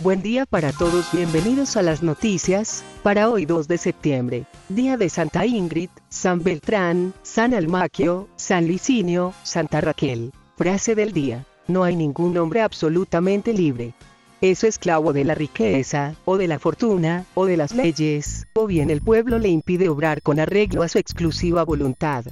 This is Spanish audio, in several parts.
Buen día para todos, bienvenidos a las noticias, para hoy 2 de septiembre, día de Santa Ingrid, San Beltrán, San Almaquio, San Licinio, Santa Raquel. Frase del día, no hay ningún hombre absolutamente libre. Es esclavo de la riqueza, o de la fortuna, o de las leyes, o bien el pueblo le impide obrar con arreglo a su exclusiva voluntad.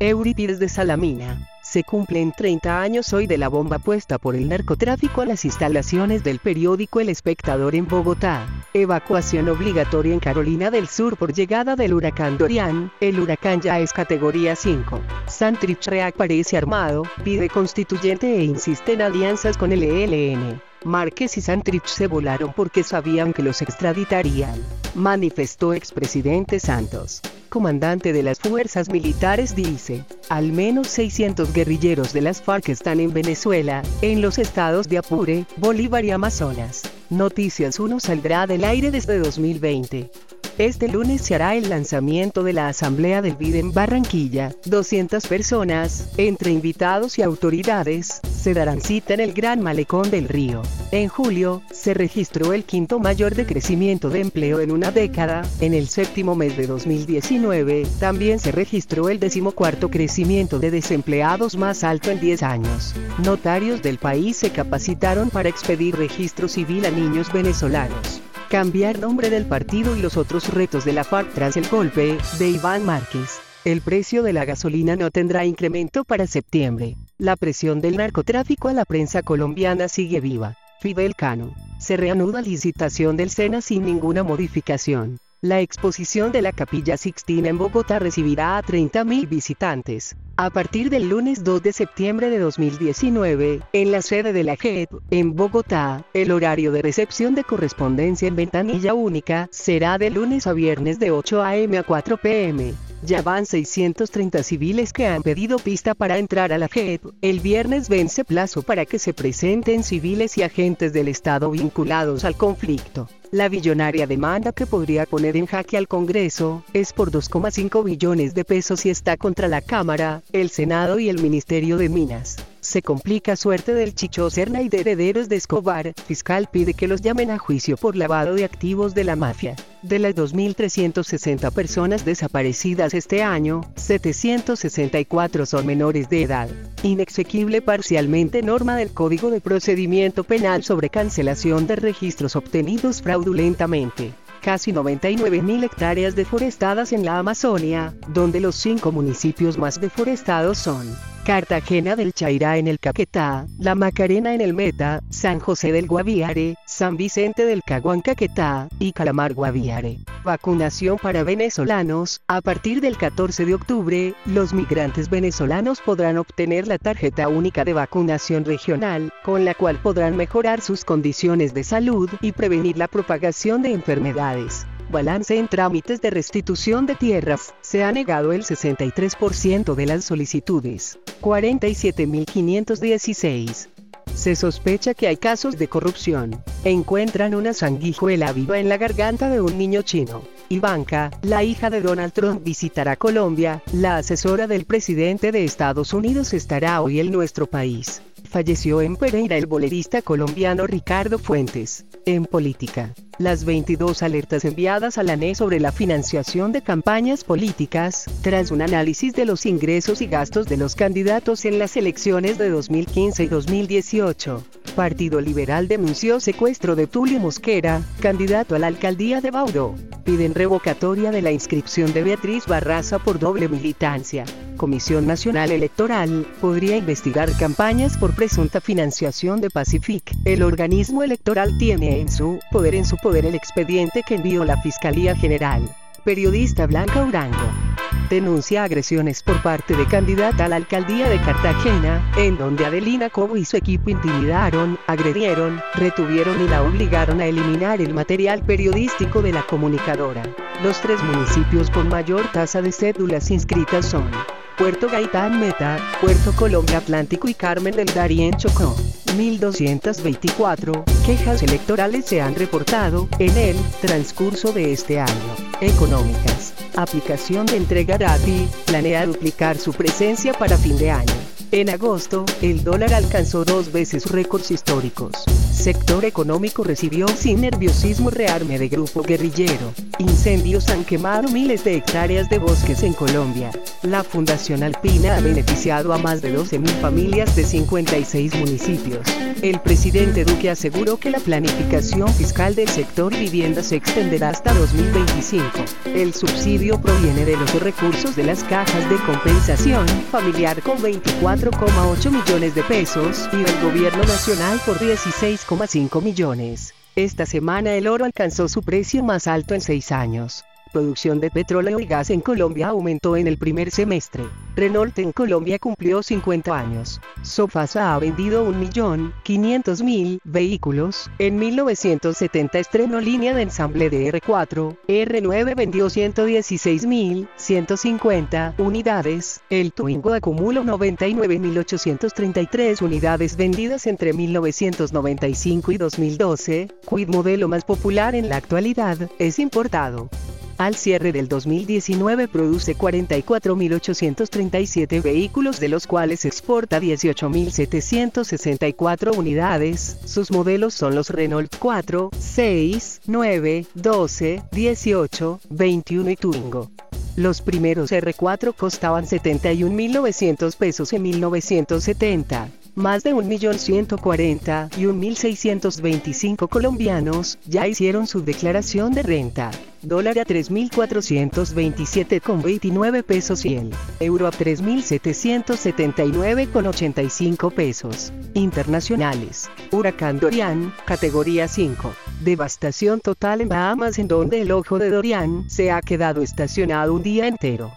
Eurípides de Salamina. Se cumplen 30 años hoy de la bomba puesta por el narcotráfico a las instalaciones del periódico El Espectador en Bogotá. Evacuación obligatoria en Carolina del Sur por llegada del huracán Dorian. El huracán ya es categoría 5. Santrich reaparece armado, pide constituyente e insiste en alianzas con el ELN. Márquez y Santrich se volaron porque sabían que los extraditarían, manifestó expresidente Santos. Comandante de las fuerzas militares dice, al menos 600 guerrilleros de las FARC están en Venezuela, en los estados de Apure, Bolívar y Amazonas. Noticias 1 saldrá del aire desde 2020. Este lunes se hará el lanzamiento de la Asamblea del BID en Barranquilla. 200 personas, entre invitados y autoridades, se darán cita en el Gran Malecón del Río. En julio, se registró el quinto mayor decrecimiento de empleo en una década. En el séptimo mes de 2019, también se registró el decimocuarto crecimiento de desempleados más alto en 10 años. Notarios del país se capacitaron para expedir registro civil a niños venezolanos cambiar nombre del partido y los otros retos de la FARC tras el golpe de Iván Márquez. El precio de la gasolina no tendrá incremento para septiembre. La presión del narcotráfico a la prensa colombiana sigue viva. Fidel Cano. Se reanuda licitación del SENA sin ninguna modificación. La exposición de la Capilla Sixtina en Bogotá recibirá a 30.000 visitantes. A partir del lunes 2 de septiembre de 2019, en la sede de la JEP, en Bogotá, el horario de recepción de correspondencia en ventanilla única será de lunes a viernes de 8 a.m. a 4 p.m. Ya van 630 civiles que han pedido pista para entrar a la JEP. El viernes vence plazo para que se presenten civiles y agentes del Estado vinculados al conflicto. La billonaria demanda que podría poner en jaque al Congreso es por 2,5 billones de pesos y está contra la Cámara, el Senado y el Ministerio de Minas. Se complica suerte del Chicho Serna y de herederos de Escobar. Fiscal pide que los llamen a juicio por lavado de activos de la mafia. De las 2.360 personas desaparecidas este año, 764 son menores de edad. Inexequible parcialmente norma del Código de Procedimiento Penal sobre cancelación de registros obtenidos casi 99.000 hectáreas deforestadas en la Amazonia, donde los cinco municipios más deforestados son Cartagena del Chairá en el Caquetá, La Macarena en el Meta, San José del Guaviare, San Vicente del Caguán Caquetá, y Calamar Guaviare. Vacunación para venezolanos. A partir del 14 de octubre, los migrantes venezolanos podrán obtener la tarjeta única de vacunación regional, con la cual podrán mejorar sus condiciones de salud y prevenir la propagación de enfermedades. Balance en trámites de restitución de tierras. Se ha negado el 63% de las solicitudes. 47.516. Se sospecha que hay casos de corrupción. Encuentran una sanguijuela viva en la garganta de un niño chino. Ivanka, la hija de Donald Trump, visitará Colombia. La asesora del presidente de Estados Unidos estará hoy en nuestro país. Falleció en Pereira el bolerista colombiano Ricardo Fuentes. En política. Las 22 alertas enviadas a la NE sobre la financiación de campañas políticas, tras un análisis de los ingresos y gastos de los candidatos en las elecciones de 2015 y 2018. Partido Liberal denunció secuestro de Tulio Mosquera, candidato a la alcaldía de Bauro. Piden revocatoria de la inscripción de Beatriz Barraza por doble militancia. Comisión Nacional Electoral podría investigar campañas por presunta financiación de Pacific. El organismo electoral tiene en su poder en su poder el expediente que envió la Fiscalía General. Periodista Blanca Urango denuncia agresiones por parte de candidata a la alcaldía de Cartagena, en donde Adelina Cobo y su equipo intimidaron, agredieron, retuvieron y la obligaron a eliminar el material periodístico de la comunicadora. Los tres municipios con mayor tasa de cédulas inscritas son Puerto Gaitán Meta, Puerto Colombia Atlántico y Carmen del Darién Chocó. 1224 quejas electorales se han reportado en el transcurso de este año. Económicas. Aplicación de entrega gratis, planea duplicar su presencia para fin de año. En agosto, el dólar alcanzó dos veces récords históricos. Sector económico recibió sin nerviosismo rearme de grupo guerrillero. Incendios han quemado miles de hectáreas de bosques en Colombia. La Fundación Alpina ha beneficiado a más de 12.000 familias de 56 municipios. El presidente Duque aseguró que la planificación fiscal del sector vivienda se extenderá hasta 2025. El subsidio proviene de los recursos de las cajas de compensación familiar con 24,8 millones de pesos y del gobierno nacional por 16,5 millones. Esta semana el oro alcanzó su precio más alto en seis años producción de petróleo y gas en Colombia aumentó en el primer semestre. Renault en Colombia cumplió 50 años. Sofasa ha vendido 1.500.000 vehículos. En 1970 estrenó línea de ensamble de R4. R9 vendió 116.150 unidades. El Twingo acumuló 99.833 unidades vendidas entre 1995 y 2012. Quid modelo más popular en la actualidad es importado. Al cierre del 2019 produce 44.837 vehículos de los cuales exporta 18.764 unidades. Sus modelos son los Renault 4, 6, 9, 12, 18, 21 y Twingo. Los primeros R4 costaban 71.900 pesos en 1970. Más de 1.140.000 y 1.625 colombianos ya hicieron su declaración de renta. Dólar a 3.427,29 pesos y el euro a 3.779,85 pesos. Internacionales. Huracán Dorian, categoría 5. Devastación total en Bahamas en donde el ojo de Dorian se ha quedado estacionado un día entero.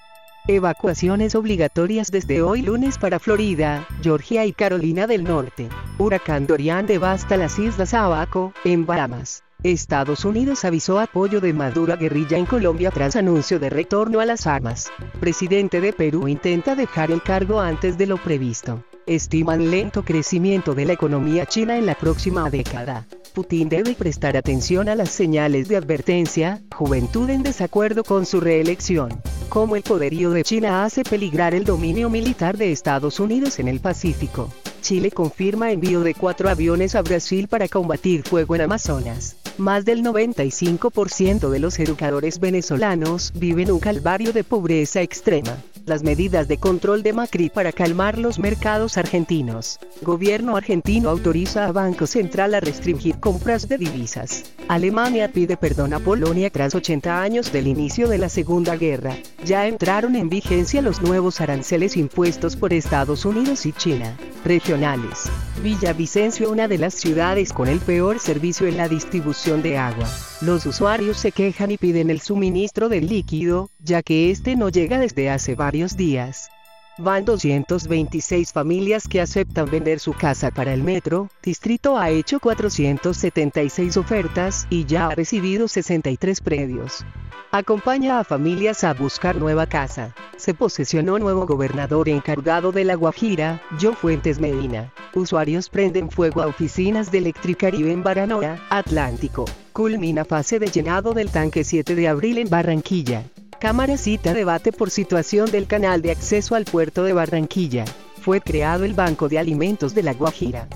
Evacuaciones obligatorias desde hoy lunes para Florida, Georgia y Carolina del Norte. Huracán Dorian devasta las Islas Abaco, en Bahamas. Estados Unidos avisó apoyo de Maduro a guerrilla en Colombia tras anuncio de retorno a las armas. Presidente de Perú intenta dejar el cargo antes de lo previsto. Estiman lento crecimiento de la economía china en la próxima década. Putin debe prestar atención a las señales de advertencia, juventud en desacuerdo con su reelección. Como el poderío de China hace peligrar el dominio militar de Estados Unidos en el Pacífico. Chile confirma envío de cuatro aviones a Brasil para combatir fuego en Amazonas. Más del 95% de los educadores venezolanos viven un calvario de pobreza extrema las medidas de control de Macri para calmar los mercados argentinos. Gobierno argentino autoriza a Banco Central a restringir compras de divisas. Alemania pide perdón a Polonia tras 80 años del inicio de la Segunda Guerra. Ya entraron en vigencia los nuevos aranceles impuestos por Estados Unidos y China. Regionales. Villavicencio, una de las ciudades con el peor servicio en la distribución de agua. Los usuarios se quejan y piden el suministro del líquido, ya que este no llega desde hace varios días. Van 226 familias que aceptan vender su casa para el metro, Distrito ha hecho 476 ofertas y ya ha recibido 63 predios. Acompaña a familias a buscar nueva casa. Se posesionó nuevo gobernador encargado de La Guajira, Joe Fuentes Medina. Usuarios prenden fuego a oficinas de Electricaribe en Baranoa, Atlántico. Culmina fase de llenado del tanque 7 de abril en Barranquilla. Cámara cita debate por situación del canal de acceso al puerto de Barranquilla. Fue creado el Banco de Alimentos de La Guajira.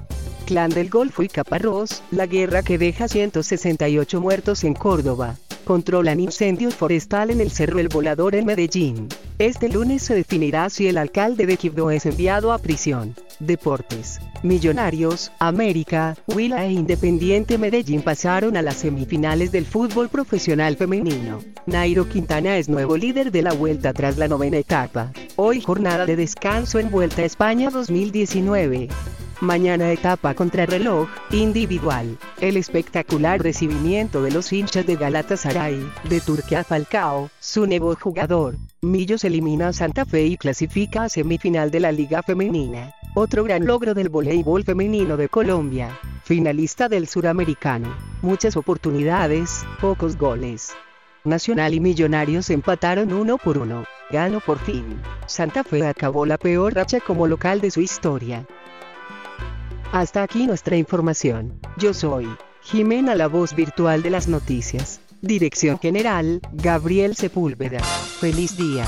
Clan del Golfo y Caparrós, la guerra que deja 168 muertos en Córdoba controlan incendios forestal en el Cerro El Volador en Medellín. Este lunes se definirá si el alcalde de Quibdó es enviado a prisión. Deportes. Millonarios, América, Huila e Independiente Medellín pasaron a las semifinales del fútbol profesional femenino. Nairo Quintana es nuevo líder de la vuelta tras la novena etapa. Hoy jornada de descanso en Vuelta a España 2019. Mañana etapa contrarreloj, individual. El espectacular recibimiento de los hinchas de Galatasaray, de Turquía Falcao, su nuevo jugador. Millos elimina a Santa Fe y clasifica a semifinal de la Liga Femenina. Otro gran logro del voleibol femenino de Colombia. Finalista del Suramericano. Muchas oportunidades, pocos goles. Nacional y Millonarios empataron uno por uno. Ganó por fin. Santa Fe acabó la peor racha como local de su historia. Hasta aquí nuestra información. Yo soy Jimena, la voz virtual de las noticias. Dirección General, Gabriel Sepúlveda. Feliz día.